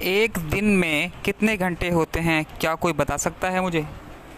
एक दिन में कितने घंटे होते हैं? क्या कोई बता सकता है मुझे?